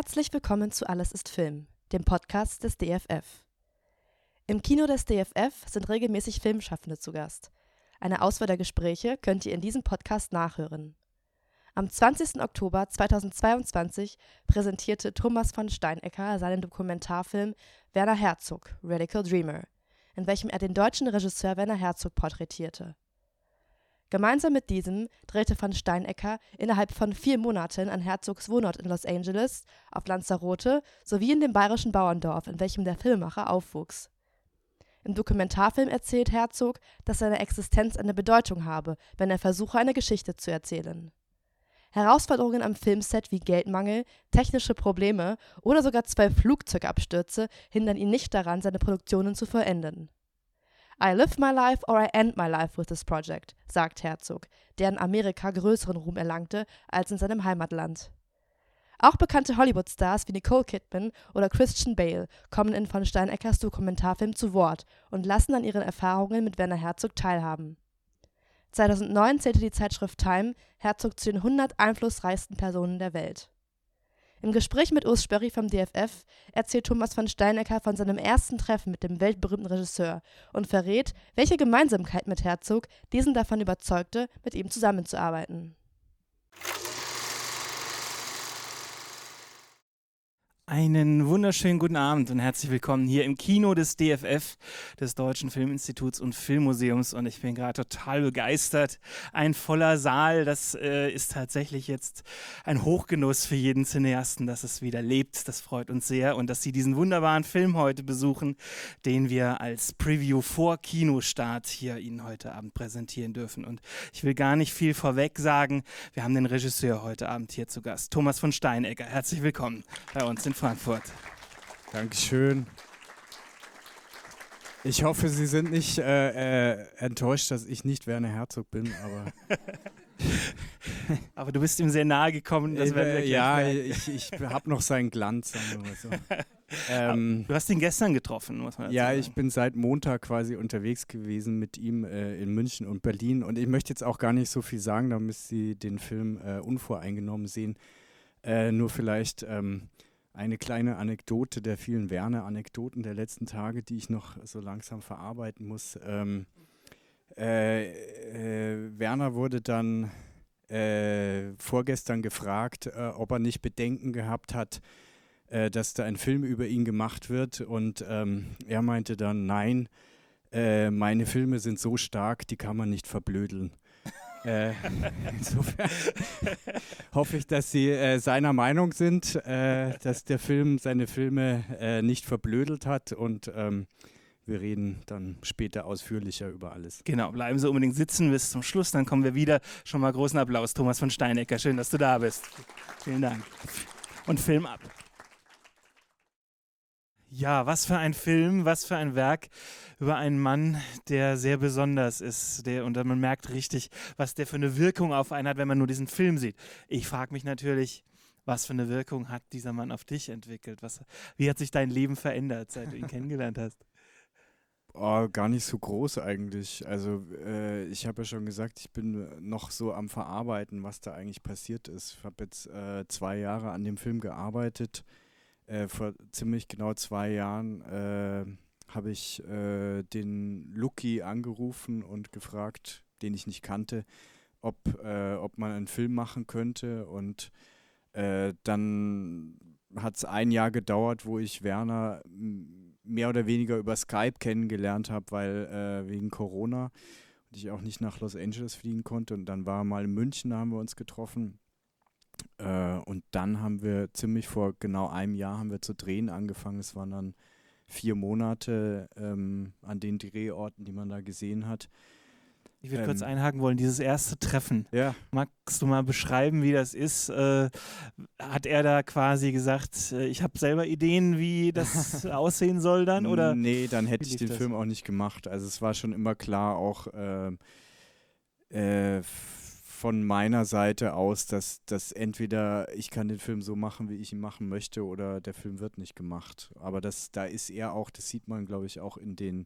Herzlich willkommen zu Alles ist Film, dem Podcast des DFF. Im Kino des DFF sind regelmäßig Filmschaffende zu Gast. Eine Auswahl der Gespräche könnt ihr in diesem Podcast nachhören. Am 20. Oktober 2022 präsentierte Thomas von Steinecker seinen Dokumentarfilm Werner Herzog, Radical Dreamer, in welchem er den deutschen Regisseur Werner Herzog porträtierte. Gemeinsam mit diesem drehte van Steinecker innerhalb von vier Monaten an Herzogs Wohnort in Los Angeles, auf Lanzarote sowie in dem bayerischen Bauerndorf, in welchem der Filmemacher aufwuchs. Im Dokumentarfilm erzählt Herzog, dass seine Existenz eine Bedeutung habe, wenn er versuche, eine Geschichte zu erzählen. Herausforderungen am Filmset wie Geldmangel, technische Probleme oder sogar zwei Flugzeugabstürze hindern ihn nicht daran, seine Produktionen zu vollenden. I live my life or I end my life with this project, sagt Herzog, der in Amerika größeren Ruhm erlangte als in seinem Heimatland. Auch bekannte Hollywood-Stars wie Nicole Kidman oder Christian Bale kommen in von Steineckers Dokumentarfilm zu Wort und lassen an ihren Erfahrungen mit Werner Herzog teilhaben. 2009 zählte die Zeitschrift Time Herzog zu den 100 einflussreichsten Personen der Welt. Im Gespräch mit Urs Spörri vom DFF erzählt Thomas von Steinecker von seinem ersten Treffen mit dem weltberühmten Regisseur und verrät, welche Gemeinsamkeit mit Herzog diesen davon überzeugte, mit ihm zusammenzuarbeiten. Einen wunderschönen guten Abend und herzlich willkommen hier im Kino des DFF, des Deutschen Filminstituts und Filmmuseums. Und ich bin gerade total begeistert. Ein voller Saal, das äh, ist tatsächlich jetzt ein Hochgenuss für jeden Cineasten, dass es wieder lebt. Das freut uns sehr und dass Sie diesen wunderbaren Film heute besuchen, den wir als Preview vor Kinostart hier Ihnen heute Abend präsentieren dürfen. Und ich will gar nicht viel vorweg sagen. Wir haben den Regisseur heute Abend hier zu Gast, Thomas von Steinegger. Herzlich willkommen bei uns in Frankfurt. Dankeschön. Ich hoffe, Sie sind nicht äh, äh, enttäuscht, dass ich nicht Werner Herzog bin, aber. aber du bist ihm sehr nahe gekommen. Das äh, ja, ich, ich habe noch seinen Glanz, sagen wir mal so. Ähm, du hast ihn gestern getroffen, muss man Ja, sagen. ich bin seit Montag quasi unterwegs gewesen mit ihm äh, in München und Berlin. Und ich möchte jetzt auch gar nicht so viel sagen, damit Sie den Film äh, unvoreingenommen sehen. Äh, nur vielleicht. Ähm, eine kleine Anekdote der vielen Werner-Anekdoten der letzten Tage, die ich noch so langsam verarbeiten muss. Ähm, äh, äh, Werner wurde dann äh, vorgestern gefragt, äh, ob er nicht Bedenken gehabt hat, äh, dass da ein Film über ihn gemacht wird. Und ähm, er meinte dann, nein, äh, meine Filme sind so stark, die kann man nicht verblödeln. Äh, insofern hoffe ich, dass Sie äh, seiner Meinung sind, äh, dass der Film seine Filme äh, nicht verblödelt hat und ähm, wir reden dann später ausführlicher über alles. Genau, bleiben Sie unbedingt sitzen bis zum Schluss, dann kommen wir wieder. Schon mal großen Applaus, Thomas von Steinecker. Schön, dass du da bist. Vielen Dank. Und Film ab. Ja, was für ein Film, was für ein Werk über einen Mann, der sehr besonders ist. Der, und man merkt richtig, was der für eine Wirkung auf einen hat, wenn man nur diesen Film sieht. Ich frage mich natürlich, was für eine Wirkung hat dieser Mann auf dich entwickelt? Was, wie hat sich dein Leben verändert, seit du ihn kennengelernt hast? Oh, gar nicht so groß eigentlich. Also äh, ich habe ja schon gesagt, ich bin noch so am Verarbeiten, was da eigentlich passiert ist. Ich habe jetzt äh, zwei Jahre an dem Film gearbeitet äh, vor ziemlich genau zwei Jahren äh, habe ich äh, den Lucky angerufen und gefragt, den ich nicht kannte, ob, äh, ob man einen Film machen könnte. Und äh, dann hat es ein Jahr gedauert, wo ich Werner mehr oder weniger über Skype kennengelernt habe, weil äh, wegen Corona und ich auch nicht nach Los Angeles fliegen konnte. Und dann war mal in München, da haben wir uns getroffen. Äh, und dann haben wir ziemlich vor genau einem Jahr haben wir zu drehen angefangen. Es waren dann vier Monate ähm, an den Drehorten, die man da gesehen hat. Ich würde ähm, kurz einhaken wollen, dieses erste Treffen. Ja. Magst du mal beschreiben, wie das ist? Äh, hat er da quasi gesagt, äh, ich habe selber Ideen, wie das aussehen soll dann? Oder nee, dann hätte ich den das? Film auch nicht gemacht. Also es war schon immer klar, auch ähm, äh, von meiner Seite aus, dass, dass entweder ich kann den Film so machen, wie ich ihn machen möchte, oder der Film wird nicht gemacht. Aber das, da ist er auch, das sieht man, glaube ich, auch in den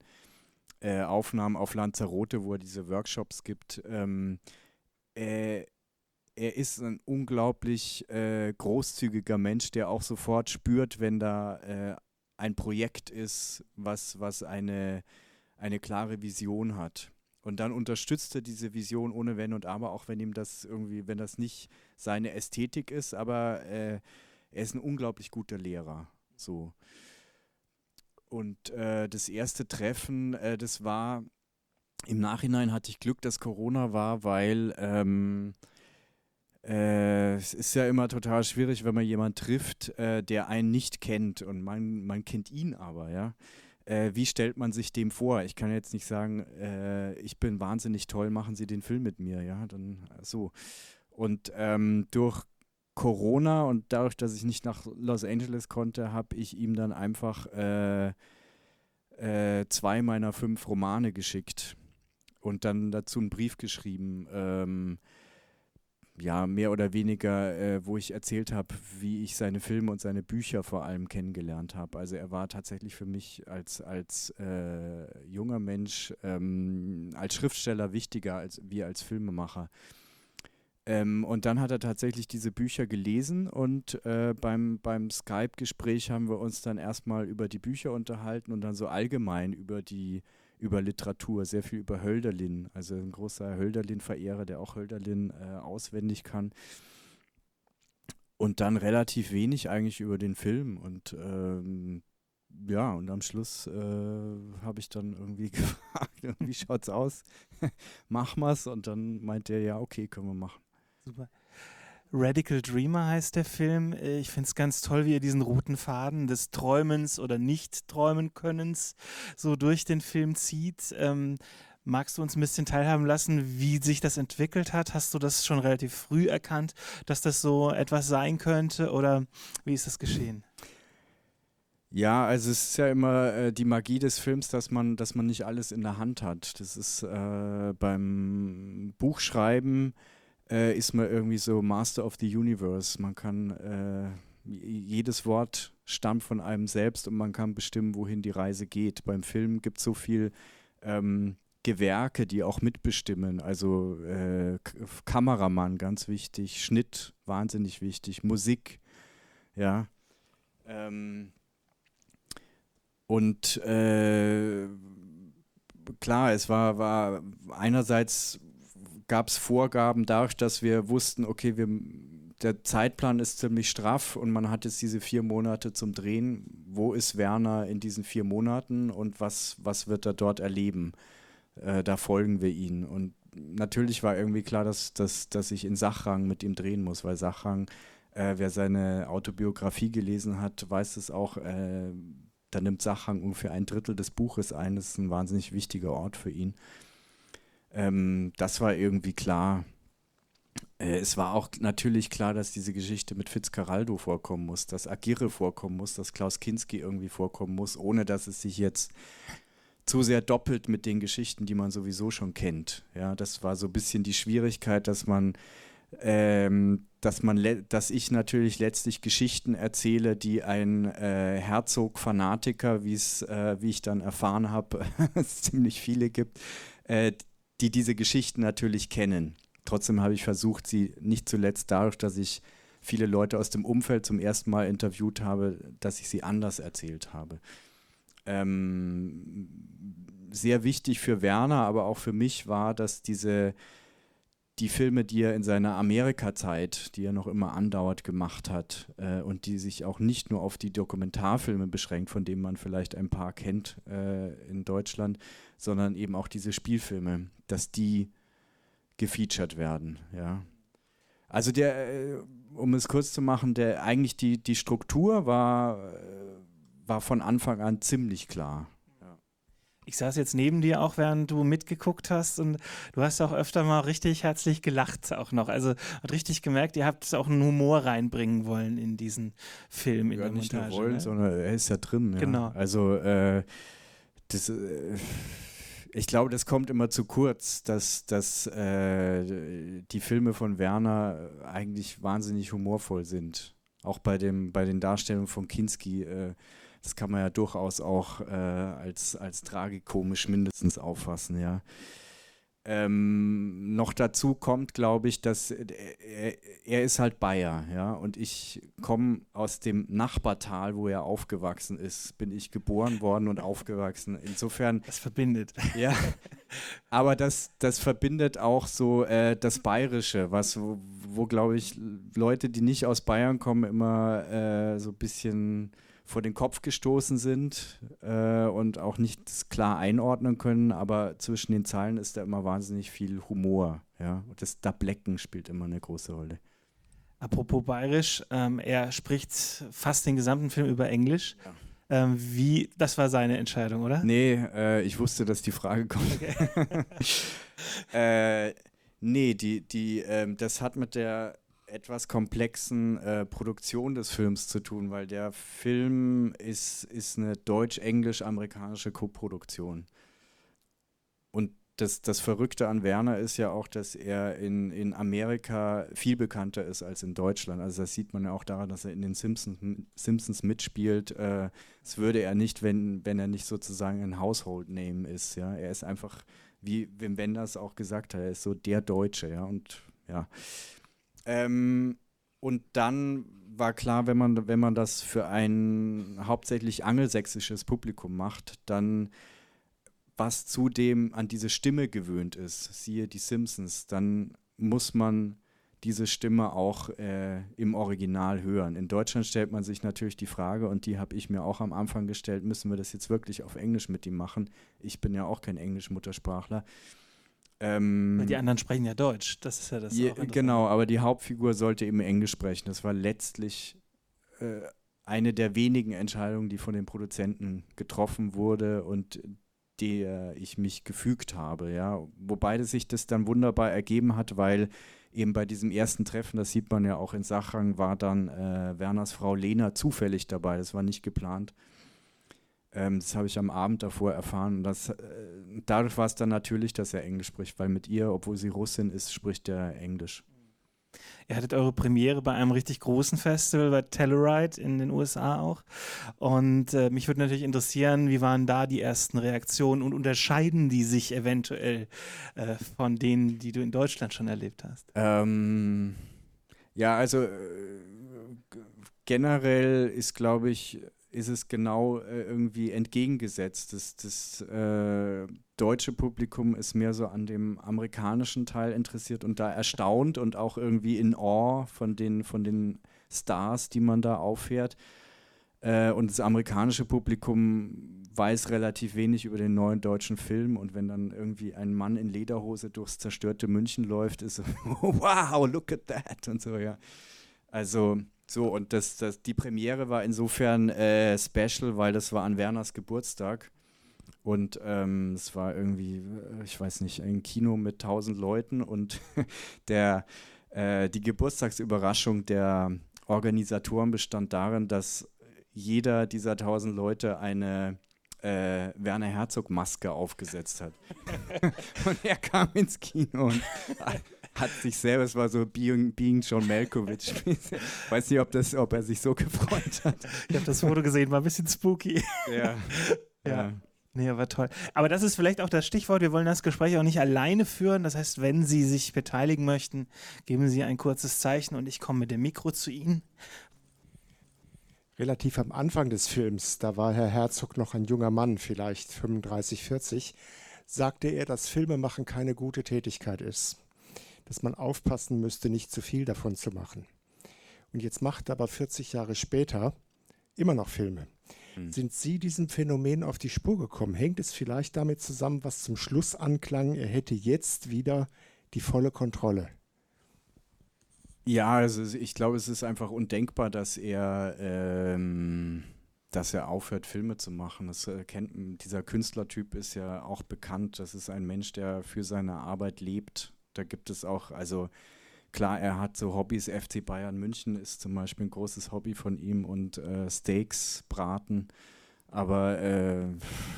äh, Aufnahmen auf Lanzarote, wo er diese Workshops gibt. Ähm, äh, er ist ein unglaublich äh, großzügiger Mensch, der auch sofort spürt, wenn da äh, ein Projekt ist, was, was eine, eine klare Vision hat. Und dann unterstützt er diese Vision ohne Wenn und Aber, auch wenn ihm das irgendwie, wenn das nicht seine Ästhetik ist, aber äh, er ist ein unglaublich guter Lehrer. So. Und äh, das erste Treffen, äh, das war im Nachhinein hatte ich Glück, dass Corona war, weil ähm, äh, es ist ja immer total schwierig, wenn man jemanden trifft, äh, der einen nicht kennt und man, man kennt ihn aber, ja. Äh, wie stellt man sich dem vor? Ich kann jetzt nicht sagen, äh, ich bin wahnsinnig toll, machen Sie den Film mit mir, ja, dann so. Und ähm, durch Corona und dadurch, dass ich nicht nach Los Angeles konnte, habe ich ihm dann einfach äh, äh, zwei meiner fünf Romane geschickt und dann dazu einen Brief geschrieben. Ähm, ja, mehr oder weniger, äh, wo ich erzählt habe, wie ich seine Filme und seine Bücher vor allem kennengelernt habe. Also er war tatsächlich für mich als, als äh, junger Mensch, ähm, als Schriftsteller wichtiger als wie als Filmemacher. Ähm, und dann hat er tatsächlich diese Bücher gelesen und äh, beim, beim Skype-Gespräch haben wir uns dann erstmal über die Bücher unterhalten und dann so allgemein über die über Literatur, sehr viel über Hölderlin, also ein großer Hölderlin-Verehrer, der auch Hölderlin äh, auswendig kann. Und dann relativ wenig eigentlich über den Film. Und ähm, ja, und am Schluss äh, habe ich dann irgendwie gefragt, wie schaut's aus? Mach mal's. Und dann meint er, ja, okay, können wir machen. Super. Radical Dreamer heißt der Film. Äh, ich finde es ganz toll, wie er diesen roten Faden des Träumens oder Nicht-Träumen-Könnens so durch den Film zieht. Ähm, magst du uns ein bisschen teilhaben lassen, wie sich das entwickelt hat? Hast du das schon relativ früh erkannt, dass das so etwas sein könnte oder wie ist das geschehen? Ja, also es ist ja immer äh, die Magie des Films, dass man, dass man nicht alles in der Hand hat. Das ist äh, beim Buchschreiben äh, ist man irgendwie so Master of the Universe. Man kann, äh, jedes Wort stammt von einem selbst und man kann bestimmen, wohin die Reise geht. Beim Film gibt es so viel ähm, Gewerke, die auch mitbestimmen. Also äh, Kameramann, ganz wichtig, Schnitt, wahnsinnig wichtig, Musik, ja. Ähm, und äh, klar, es war, war einerseits gab es Vorgaben dadurch, dass wir wussten, okay, wir, der Zeitplan ist ziemlich straff und man hat jetzt diese vier Monate zum Drehen. Wo ist Werner in diesen vier Monaten und was, was wird er dort erleben? Äh, da folgen wir ihm. Und natürlich war irgendwie klar, dass, dass, dass ich in Sachrang mit ihm drehen muss, weil Sachrang, äh, wer seine Autobiografie gelesen hat, weiß es auch, äh, da nimmt Sachrang ungefähr ein Drittel des Buches ein. Das ist ein wahnsinnig wichtiger Ort für ihn. Ähm, das war irgendwie klar. Äh, es war auch natürlich klar, dass diese Geschichte mit Fitzcarraldo vorkommen muss, dass Agire vorkommen muss, dass Klaus Kinski irgendwie vorkommen muss, ohne dass es sich jetzt zu sehr doppelt mit den Geschichten, die man sowieso schon kennt. Ja, das war so ein bisschen die Schwierigkeit, dass man, ähm, dass man, dass ich natürlich letztlich Geschichten erzähle, die ein äh, Herzog-Fanatiker, wie äh, wie ich dann erfahren habe, es ziemlich viele gibt, äh, die diese Geschichten natürlich kennen. Trotzdem habe ich versucht, sie nicht zuletzt dadurch, dass ich viele Leute aus dem Umfeld zum ersten Mal interviewt habe, dass ich sie anders erzählt habe. Ähm, sehr wichtig für Werner, aber auch für mich war, dass diese die Filme, die er in seiner Amerika-Zeit, die er noch immer andauert, gemacht hat äh, und die sich auch nicht nur auf die Dokumentarfilme beschränkt, von denen man vielleicht ein paar kennt äh, in Deutschland, sondern eben auch diese Spielfilme, dass die gefeatured werden, ja. Also der, äh, um es kurz zu machen, der eigentlich die, die Struktur war, äh, war von Anfang an ziemlich klar. Ich saß jetzt neben dir auch, während du mitgeguckt hast und du hast auch öfter mal richtig herzlich gelacht auch noch. Also hat richtig gemerkt, ihr habt auch einen Humor reinbringen wollen in diesen Film, in ja, der nicht Montage. nur wollen, ne? sondern er ist ja drin. Ja. Genau. Also äh, das, äh, ich glaube, das kommt immer zu kurz, dass, dass äh, die Filme von Werner eigentlich wahnsinnig humorvoll sind. Auch bei, dem, bei den Darstellungen von Kinski. Äh, das kann man ja durchaus auch äh, als, als tragikomisch mindestens auffassen, ja. Ähm, noch dazu kommt, glaube ich, dass er, er, ist halt Bayer, ja, und ich komme aus dem Nachbartal, wo er aufgewachsen ist, bin ich geboren worden und aufgewachsen. Insofern. Das verbindet. Ja. Aber das, das verbindet auch so äh, das Bayerische, was, wo, wo glaube ich, Leute, die nicht aus Bayern kommen, immer äh, so ein bisschen vor den Kopf gestoßen sind äh, und auch nicht klar einordnen können, aber zwischen den Zeilen ist da immer wahnsinnig viel Humor. Ja? Und das Dablecken spielt immer eine große Rolle. Apropos bayerisch, ähm, er spricht fast den gesamten Film über Englisch. Ja. Ähm, wie, das war seine Entscheidung, oder? Nee, äh, ich wusste, dass die Frage kommt. Okay. äh, nee, die, die, ähm, das hat mit der etwas komplexen äh, Produktion des Films zu tun, weil der Film ist, ist eine deutsch-englisch-amerikanische Koproduktion. Und das, das Verrückte an Werner ist ja auch, dass er in, in Amerika viel bekannter ist als in Deutschland. Also das sieht man ja auch daran, dass er in den Simpsons, Simpsons mitspielt. Äh, das würde er nicht, wenn, wenn er nicht sozusagen ein Household Name ist. Ja? Er ist einfach, wie Wim Wenders auch gesagt hat, er ist so der Deutsche. Ja? Und ja, ähm, und dann war klar, wenn man, wenn man das für ein hauptsächlich angelsächsisches Publikum macht, dann was zudem an diese Stimme gewöhnt ist, siehe die Simpsons, dann muss man diese Stimme auch äh, im Original hören. In Deutschland stellt man sich natürlich die Frage, und die habe ich mir auch am Anfang gestellt, müssen wir das jetzt wirklich auf Englisch mit ihm machen? Ich bin ja auch kein Englisch-Muttersprachler. Ähm, die anderen sprechen ja Deutsch, das ist ja das. Je, genau, aber die Hauptfigur sollte eben Englisch sprechen. Das war letztlich äh, eine der wenigen Entscheidungen, die von den Produzenten getroffen wurde und der ich mich gefügt habe, ja. Wobei sich das dann wunderbar ergeben hat, weil eben bei diesem ersten Treffen, das sieht man ja auch in Sachrang, war dann äh, Werners Frau Lena zufällig dabei. Das war nicht geplant. Ähm, das habe ich am Abend davor erfahren. Und das, äh, dadurch war es dann natürlich, dass er Englisch spricht, weil mit ihr, obwohl sie Russin ist, spricht er Englisch. Ihr hattet eure Premiere bei einem richtig großen Festival, bei Telluride in den USA auch. Und äh, mich würde natürlich interessieren, wie waren da die ersten Reaktionen und unterscheiden die sich eventuell äh, von denen, die du in Deutschland schon erlebt hast? Ähm, ja, also äh, generell ist, glaube ich, ist es genau äh, irgendwie entgegengesetzt. Das, das äh, deutsche Publikum ist mehr so an dem amerikanischen Teil interessiert und da erstaunt und auch irgendwie in Awe von den, von den Stars, die man da auffährt. Äh, und das amerikanische Publikum weiß relativ wenig über den neuen deutschen Film und wenn dann irgendwie ein Mann in Lederhose durchs zerstörte München läuft, ist so, wow, look at that und so, ja. Also so, und das, das, die Premiere war insofern äh, special, weil das war an Werners Geburtstag. Und ähm, es war irgendwie, äh, ich weiß nicht, ein Kino mit tausend Leuten und der, äh, die Geburtstagsüberraschung der Organisatoren bestand darin, dass jeder dieser tausend Leute eine äh, Werner Herzog Maske aufgesetzt hat. und er kam ins Kino und hat sich selber, es war so Being, being John Malkovich. Weiß nicht, ob, das, ob er sich so gefreut hat. Ich habe das Foto gesehen, war ein bisschen spooky. Ja. ja. ja. Nee, aber toll. Aber das ist vielleicht auch das Stichwort. Wir wollen das Gespräch auch nicht alleine führen. Das heißt, wenn Sie sich beteiligen möchten, geben Sie ein kurzes Zeichen und ich komme mit dem Mikro zu Ihnen. Relativ am Anfang des Films, da war Herr Herzog noch ein junger Mann, vielleicht 35, 40, sagte er, dass Filmemachen keine gute Tätigkeit ist dass man aufpassen müsste, nicht zu viel davon zu machen. Und jetzt macht aber 40 Jahre später immer noch Filme. Mhm. Sind Sie diesem Phänomen auf die Spur gekommen? Hängt es vielleicht damit zusammen, was zum Schluss anklang, er hätte jetzt wieder die volle Kontrolle? Ja, also ich glaube, es ist einfach undenkbar, dass er, ähm, dass er aufhört, Filme zu machen. Das äh, kennt, dieser Künstlertyp ist ja auch bekannt. Das ist ein Mensch, der für seine Arbeit lebt da gibt es auch, also klar, er hat so Hobbys. FC Bayern München ist zum Beispiel ein großes Hobby von ihm und äh, Steaks braten aber äh,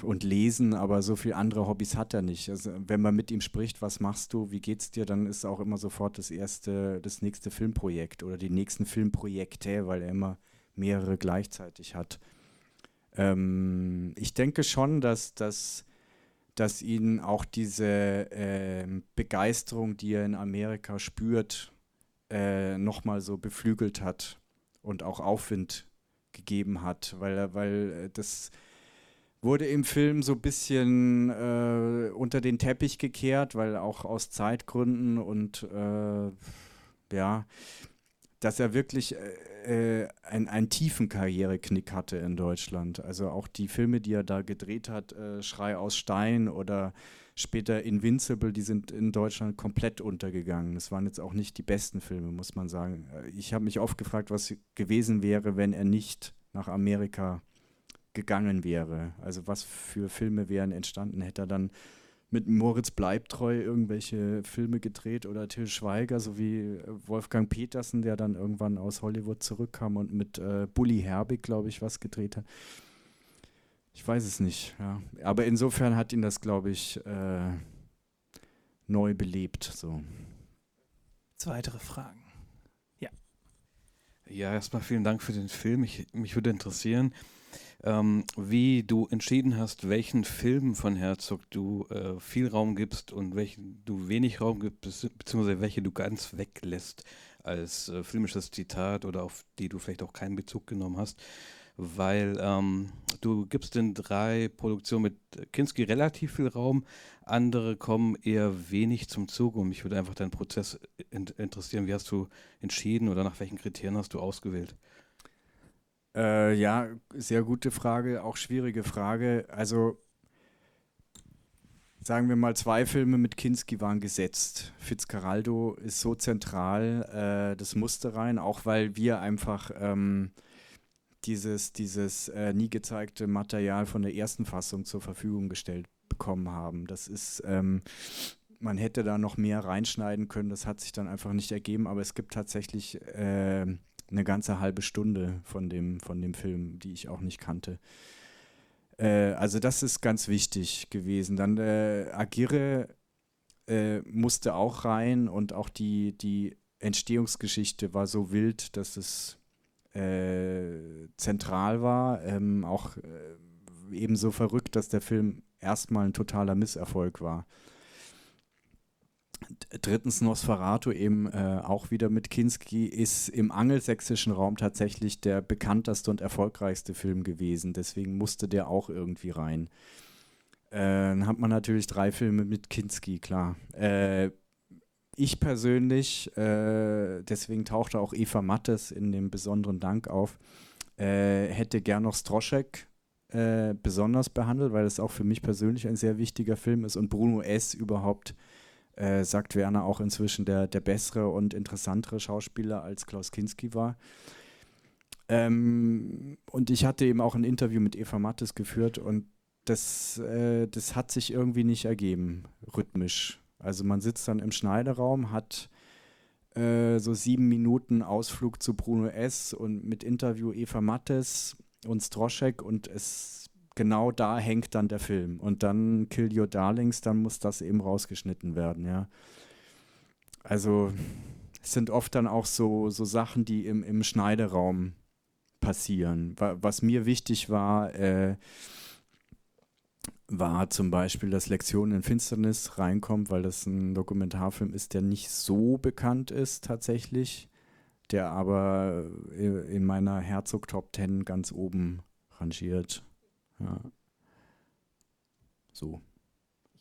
und lesen, aber so viele andere Hobbys hat er nicht. Also wenn man mit ihm spricht, was machst du, wie geht's dir, dann ist auch immer sofort das erste, das nächste Filmprojekt oder die nächsten Filmprojekte, weil er immer mehrere gleichzeitig hat. Ähm, ich denke schon, dass, dass dass ihn auch diese äh, Begeisterung, die er in Amerika spürt, äh, nochmal so beflügelt hat und auch Aufwind gegeben hat, weil, weil das wurde im Film so ein bisschen äh, unter den Teppich gekehrt, weil auch aus Zeitgründen und äh, ja, dass er wirklich äh, äh, ein, einen tiefen Karriereknick hatte in Deutschland. Also auch die Filme, die er da gedreht hat, äh, Schrei aus Stein oder später Invincible, die sind in Deutschland komplett untergegangen. Das waren jetzt auch nicht die besten Filme, muss man sagen. Äh, ich habe mich oft gefragt, was gewesen wäre, wenn er nicht nach Amerika gegangen wäre. Also was für Filme wären entstanden, hätte er dann mit Moritz Bleibtreu irgendwelche Filme gedreht oder Till Schweiger sowie Wolfgang Petersen, der dann irgendwann aus Hollywood zurückkam und mit äh, Bully Herbig, glaube ich, was gedreht hat. Ich weiß es nicht, ja. Aber insofern hat ihn das, glaube ich, äh, neu belebt. So. Weitere Fragen? Ja. Ja, erstmal vielen Dank für den Film. Ich, mich würde interessieren, ähm, wie du entschieden hast, welchen Filmen von Herzog du äh, viel Raum gibst und welchen du wenig Raum gibst, beziehungsweise welche du ganz weglässt als äh, filmisches Zitat oder auf die du vielleicht auch keinen Bezug genommen hast. Weil ähm, du gibst in drei Produktionen mit Kinski relativ viel Raum, andere kommen eher wenig zum Zug und mich würde einfach dein Prozess in interessieren. Wie hast du entschieden oder nach welchen Kriterien hast du ausgewählt? Äh, ja, sehr gute Frage, auch schwierige Frage. Also sagen wir mal, zwei Filme mit Kinski waren gesetzt. Fitzcarraldo ist so zentral, äh, das musste rein, auch weil wir einfach ähm, dieses, dieses äh, nie gezeigte Material von der ersten Fassung zur Verfügung gestellt bekommen haben. Das ist, ähm, man hätte da noch mehr reinschneiden können, das hat sich dann einfach nicht ergeben, aber es gibt tatsächlich äh, eine ganze halbe Stunde von dem, von dem Film, die ich auch nicht kannte. Äh, also das ist ganz wichtig gewesen. Dann äh, Agire äh, musste auch rein und auch die, die Entstehungsgeschichte war so wild, dass es äh, zentral war. Ähm, auch äh, ebenso verrückt, dass der Film erstmal ein totaler Misserfolg war. Drittens Nosferatu eben äh, auch wieder mit Kinski ist im angelsächsischen Raum tatsächlich der bekannteste und erfolgreichste Film gewesen. Deswegen musste der auch irgendwie rein. Äh, dann hat man natürlich drei Filme mit Kinski, klar. Äh, ich persönlich, äh, deswegen tauchte auch Eva Mattes in dem besonderen Dank auf, äh, hätte gern noch Stroschek äh, besonders behandelt, weil es auch für mich persönlich ein sehr wichtiger Film ist und Bruno S. überhaupt äh, sagt Werner auch inzwischen der, der bessere und interessantere Schauspieler als Klaus Kinski war. Ähm, und ich hatte eben auch ein Interview mit Eva Mattes geführt und das, äh, das hat sich irgendwie nicht ergeben, rhythmisch. Also man sitzt dann im Schneideraum, hat äh, so sieben Minuten Ausflug zu Bruno S. und mit Interview Eva Mattes und Stroschek und es genau da hängt dann der Film. Und dann Kill Your Darlings, dann muss das eben rausgeschnitten werden, ja. Also es sind oft dann auch so, so Sachen, die im, im Schneideraum passieren. Was mir wichtig war, äh, war zum Beispiel, dass Lektion in Finsternis reinkommt, weil das ein Dokumentarfilm ist, der nicht so bekannt ist tatsächlich, der aber in meiner Herzog Top Ten ganz oben rangiert. Ja. So.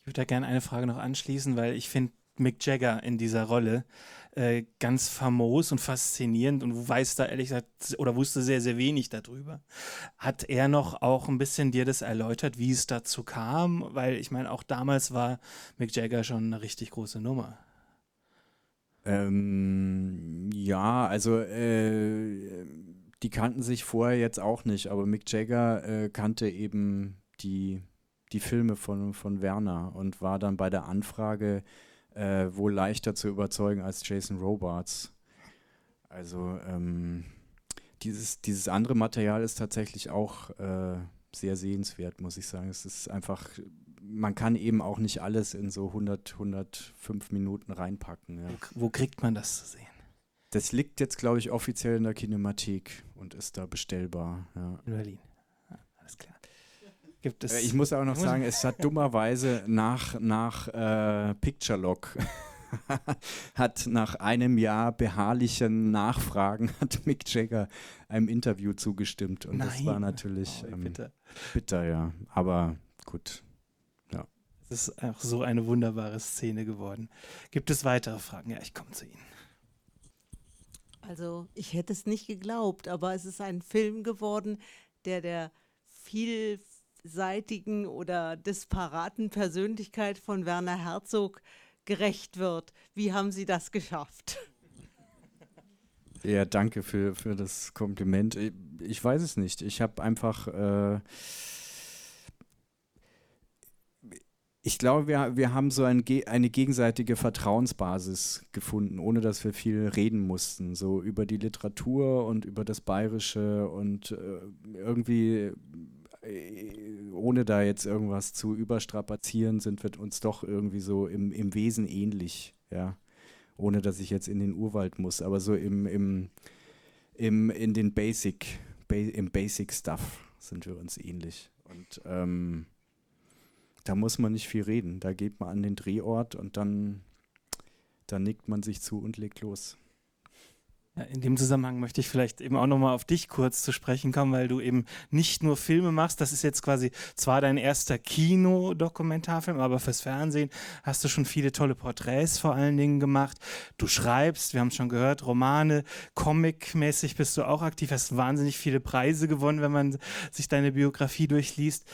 Ich würde da gerne eine Frage noch anschließen, weil ich finde Mick Jagger in dieser Rolle äh, ganz famos und faszinierend und weiß da ehrlich gesagt oder wusste sehr, sehr wenig darüber. Hat er noch auch ein bisschen dir das erläutert, wie es dazu kam? Weil ich meine, auch damals war Mick Jagger schon eine richtig große Nummer. Ähm, ja, also äh, die kannten sich vorher jetzt auch nicht, aber Mick Jagger äh, kannte eben die, die Filme von, von Werner und war dann bei der Anfrage äh, wohl leichter zu überzeugen als Jason Robards. Also ähm, dieses, dieses andere Material ist tatsächlich auch äh, sehr sehenswert, muss ich sagen. Es ist einfach, man kann eben auch nicht alles in so 100, 105 Minuten reinpacken. Ja. Wo, wo kriegt man das zu sehen? Das liegt jetzt, glaube ich, offiziell in der Kinemathek und ist da bestellbar. Ja. In Berlin. Ja, alles klar. gibt es. Äh, ich muss auch noch sagen, es hat dummerweise nach, nach äh, Picture Lock hat nach einem Jahr beharrlichen Nachfragen hat Mick Jagger einem Interview zugestimmt und Nein. das war natürlich Oh, ähm, bitte. bitter, ja. Aber gut. Es ist auch so eine wunderbare Szene geworden. Gibt es weitere Fragen? Ja, ich komme zu Ihnen. Also ich hätte es nicht geglaubt, aber es ist ein Film geworden, der der vielseitigen oder disparaten Persönlichkeit von Werner Herzog gerecht wird. Wie haben Sie das geschafft? Ja, danke für, für das Kompliment. Ich, ich weiß es nicht. Ich habe einfach. Äh, ich glaube, wir, wir haben so ein, eine gegenseitige Vertrauensbasis gefunden, ohne dass wir viel reden mussten. So über die Literatur und über das Bayerische und äh, irgendwie, äh, ohne da jetzt irgendwas zu überstrapazieren, sind wir uns doch irgendwie so im, im Wesen ähnlich. Ja ohne dass ich jetzt in den Urwald muss, aber so im, im, im in den Basic, ba im Basic Stuff sind wir uns ähnlich. Und ähm, da muss man nicht viel reden. Da geht man an den Drehort und dann, dann nickt man sich zu und legt los. In dem Zusammenhang möchte ich vielleicht eben auch nochmal auf dich kurz zu sprechen kommen, weil du eben nicht nur Filme machst. Das ist jetzt quasi zwar dein erster Kino-Dokumentarfilm, aber fürs Fernsehen hast du schon viele tolle Porträts vor allen Dingen gemacht. Du schreibst, wir haben es schon gehört, Romane, Comic-mäßig bist du auch aktiv, hast wahnsinnig viele Preise gewonnen, wenn man sich deine Biografie durchliest.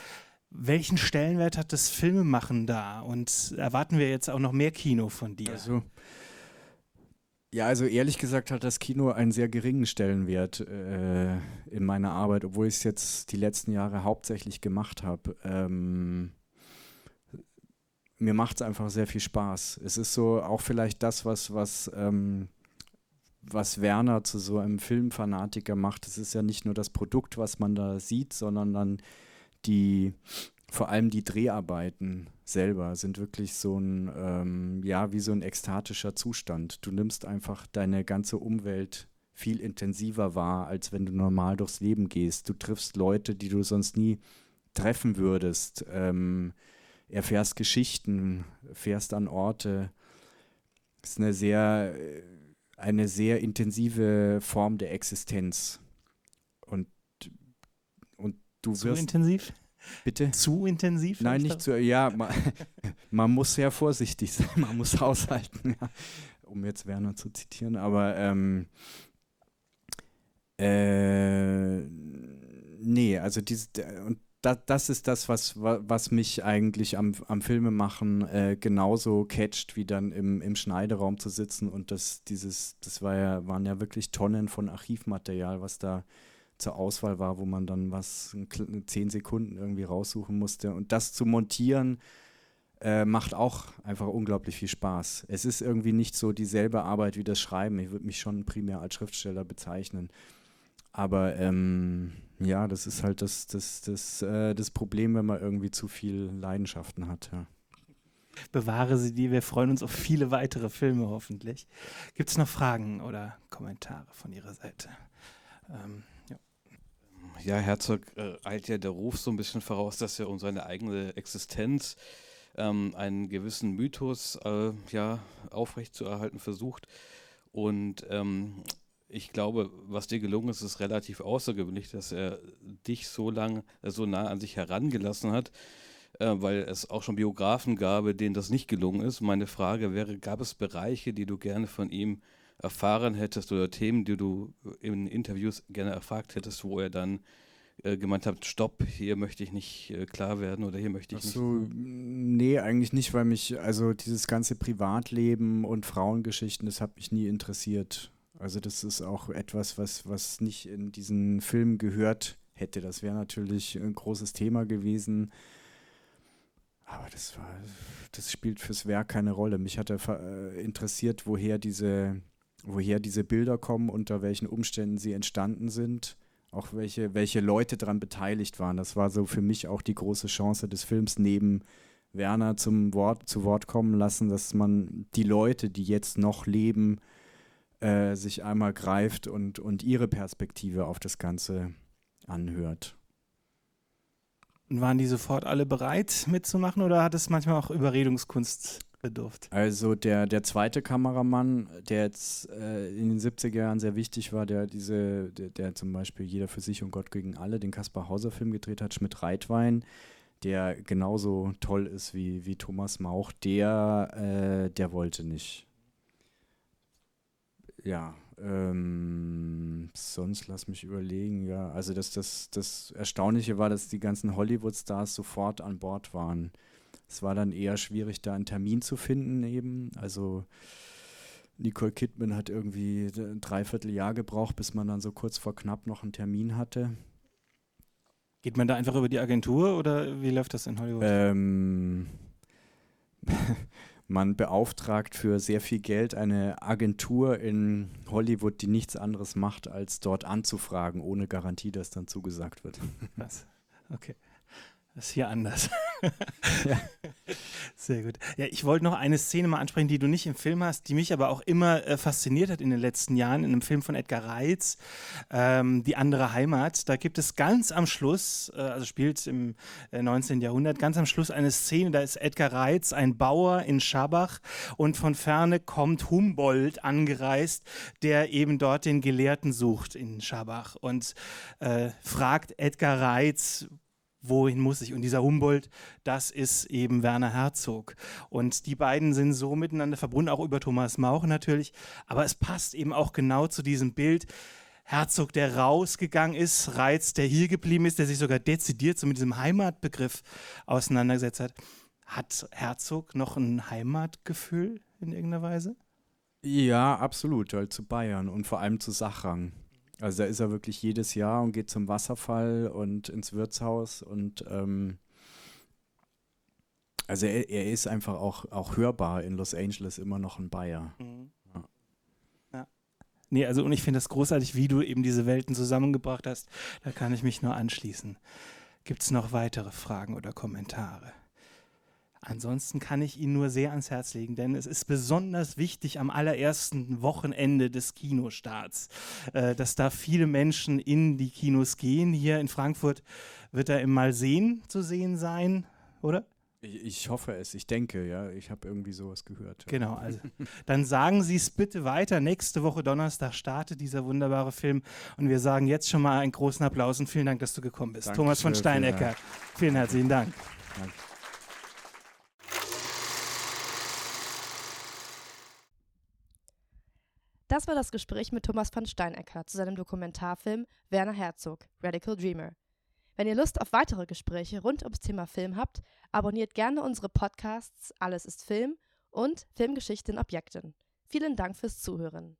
Welchen Stellenwert hat das Filmemachen da? Und erwarten wir jetzt auch noch mehr Kino von dir? Also, ja, also ehrlich gesagt hat das Kino einen sehr geringen Stellenwert äh, in meiner Arbeit, obwohl ich es jetzt die letzten Jahre hauptsächlich gemacht habe. Ähm, mir macht es einfach sehr viel Spaß. Es ist so auch vielleicht das, was, was, ähm, was Werner zu so einem Filmfanatiker macht. Es ist ja nicht nur das Produkt, was man da sieht, sondern dann die, vor allem die Dreharbeiten selber sind wirklich so ein, ähm, ja, wie so ein ekstatischer Zustand. Du nimmst einfach deine ganze Umwelt viel intensiver wahr, als wenn du normal durchs Leben gehst. Du triffst Leute, die du sonst nie treffen würdest. Ähm, erfährst Geschichten, fährst an Orte. Das ist eine sehr, äh, eine sehr intensive Form der Existenz. Du Zu wirst. intensiv? Bitte? Zu intensiv? Nein, nicht zu, ja, man, man muss sehr vorsichtig sein, man muss haushalten, ja, um jetzt Werner zu zitieren, aber ähm, äh, nee, also dieses, und da, das ist das, was, wa- was mich eigentlich am, am Filmemachen äh, genauso catcht, wie dann im, im Schneideraum zu sitzen und das, dieses, das war ja, waren ja wirklich Tonnen von Archivmaterial, was da zur Auswahl war, wo man dann was zehn Sekunden irgendwie raussuchen musste. Und das zu montieren äh, macht auch einfach unglaublich viel Spaß. Es ist irgendwie nicht so dieselbe Arbeit wie das Schreiben. Ich würde mich schon primär als Schriftsteller bezeichnen. Aber ähm, ja, das ist halt das, das, das, äh, das Problem, wenn man irgendwie zu viel Leidenschaften hat. Ja. Bewahre sie dir. Wir freuen uns auf viele weitere Filme hoffentlich. Gibt es noch Fragen oder Kommentare von Ihrer Seite? Ähm, ja. Herzog äh, eilt ja der Ruf so ein bisschen voraus, dass er um seine eigene Existenz ähm, einen gewissen Mythos äh, ja, aufrechtzuerhalten versucht. Und ähm, ich glaube, was dir gelungen ist, ist relativ außergewöhnlich, dass er dich so lang, äh, so nah an sich herangelassen hat, äh, weil es auch schon Biografen gab, denen das nicht gelungen ist. Meine Frage wäre, gab es Bereiche, die du gerne von ihm erfahren hättest oder Themen, die du in Interviews gerne erfragt hättest, wo er dann äh, gemeint hat, stopp, hier möchte ich nicht äh, klar werden oder hier möchte ich Ach nicht. so, nee, eigentlich nicht, weil mich, also dieses ganze Privatleben und Frauengeschichten, das hat mich nie interessiert. Also das ist auch etwas, was, was nicht in diesen Film gehört hätte. Das wäre natürlich ein großes Thema gewesen. Aber das war, das spielt fürs Werk keine Rolle. Mich hat er äh, interessiert, woher diese, woher diese Bilder kommen, unter welchen Umständen sie entstanden sind, auch welche, welche Leute daran beteiligt waren. Das war so für mich auch die große Chance des Films, neben Werner zum Wort, zu Wort kommen lassen, dass man die Leute, die jetzt noch leben, äh, sich einmal greift und, und ihre Perspektive auf das Ganze anhört. Und waren die sofort alle bereit mitzumachen oder hat es manchmal auch Überredungskunst bedurft? Also der, der zweite Kameramann, der jetzt äh, in den 70er Jahren sehr wichtig war, der diese, der, der, zum Beispiel Jeder für sich und Gott gegen alle, den Kaspar Hauser Film gedreht hat, Schmidt Reitwein, der genauso toll ist wie, wie Thomas Mauch, der, äh, der wollte nicht. Ja, ähm, sonst lass mich überlegen, ja. Also das, das, das Erstaunliche war, dass die ganzen Hollywood-Stars sofort an Bord waren. Es war dann eher schwierig, da einen Termin zu finden eben. Also Nicole Kidman hat irgendwie ein Dreivierteljahr gebraucht, bis man dann so kurz vor knapp noch einen Termin hatte. Geht man da einfach über die Agentur oder wie läuft das in Hollywood? Ähm, man beauftragt für sehr viel Geld eine Agentur in Hollywood, die nichts anderes macht, als dort anzufragen, ohne Garantie, dass dann zugesagt wird. Was? Okay. Das ist hier anders. Ja. Sehr gut. Ja, ich wollte noch eine Szene mal ansprechen, die du nicht im Film hast, die mich aber auch immer äh, fasziniert hat in den letzten Jahren, in einem Film von Edgar Reitz, ähm, Die andere Heimat. Da gibt es ganz am Schluss, äh, also spielt im äh, 19. Jahrhundert, ganz am Schluss eine Szene, da ist Edgar Reitz, ein Bauer in Schabach und von ferne kommt Humboldt angereist, der eben dort den Gelehrten sucht in Schabach und äh, fragt Edgar Reitz, wohin muss ich? Und dieser Humboldt, das ist eben Werner Herzog. Und die beiden sind so miteinander verbunden, auch über Thomas Mauch natürlich. Aber es passt eben auch genau zu diesem Bild. Herzog, der rausgegangen ist, Reiz, der hier geblieben ist, der sich sogar dezidiert so mit diesem Heimatbegriff auseinandergesetzt hat. Hat Herzog noch ein Heimatgefühl in irgendeiner Weise? Ja, absolut, halt zu Bayern und vor allem zu Sachrang. Also da ist er wirklich jedes Jahr und geht zum Wasserfall und ins Wirtshaus und ähm, also er, er, ist einfach auch, auch hörbar in Los Angeles immer noch ein Bayer. Mhm. Ja. ja. Nee, also und ich finde das großartig, wie du eben diese Welten zusammengebracht hast. Da kann ich mich nur anschließen. Gibt es noch weitere Fragen oder Kommentare? Ansonsten kann ich ihn nur sehr ans Herz legen, denn es ist besonders wichtig am allerersten Wochenende des Kinostarts, äh, dass da viele Menschen in die Kinos gehen. Hier in Frankfurt wird er im Malsehen zu sehen sein, oder? Ich, ich hoffe es, ich denke, ja. Ich habe irgendwie sowas gehört. Ja. Genau, also dann sagen Sie es bitte weiter. Nächste Woche Donnerstag startet dieser wunderbare Film und wir sagen jetzt schon mal einen großen Applaus und vielen Dank, dass du gekommen bist. Dankeschön, Thomas von Steinecker, vielen, vielen herzlichen Dank. Danke. Das war das Gespräch mit Thomas van Steinecker zu seinem Dokumentarfilm Werner Herzog, Radical Dreamer. Wenn ihr Lust auf weitere Gespräche rund ums Thema Film habt, abonniert gerne unsere Podcasts Alles ist Film und Filmgeschichte in Objekten. Vielen Dank fürs Zuhören.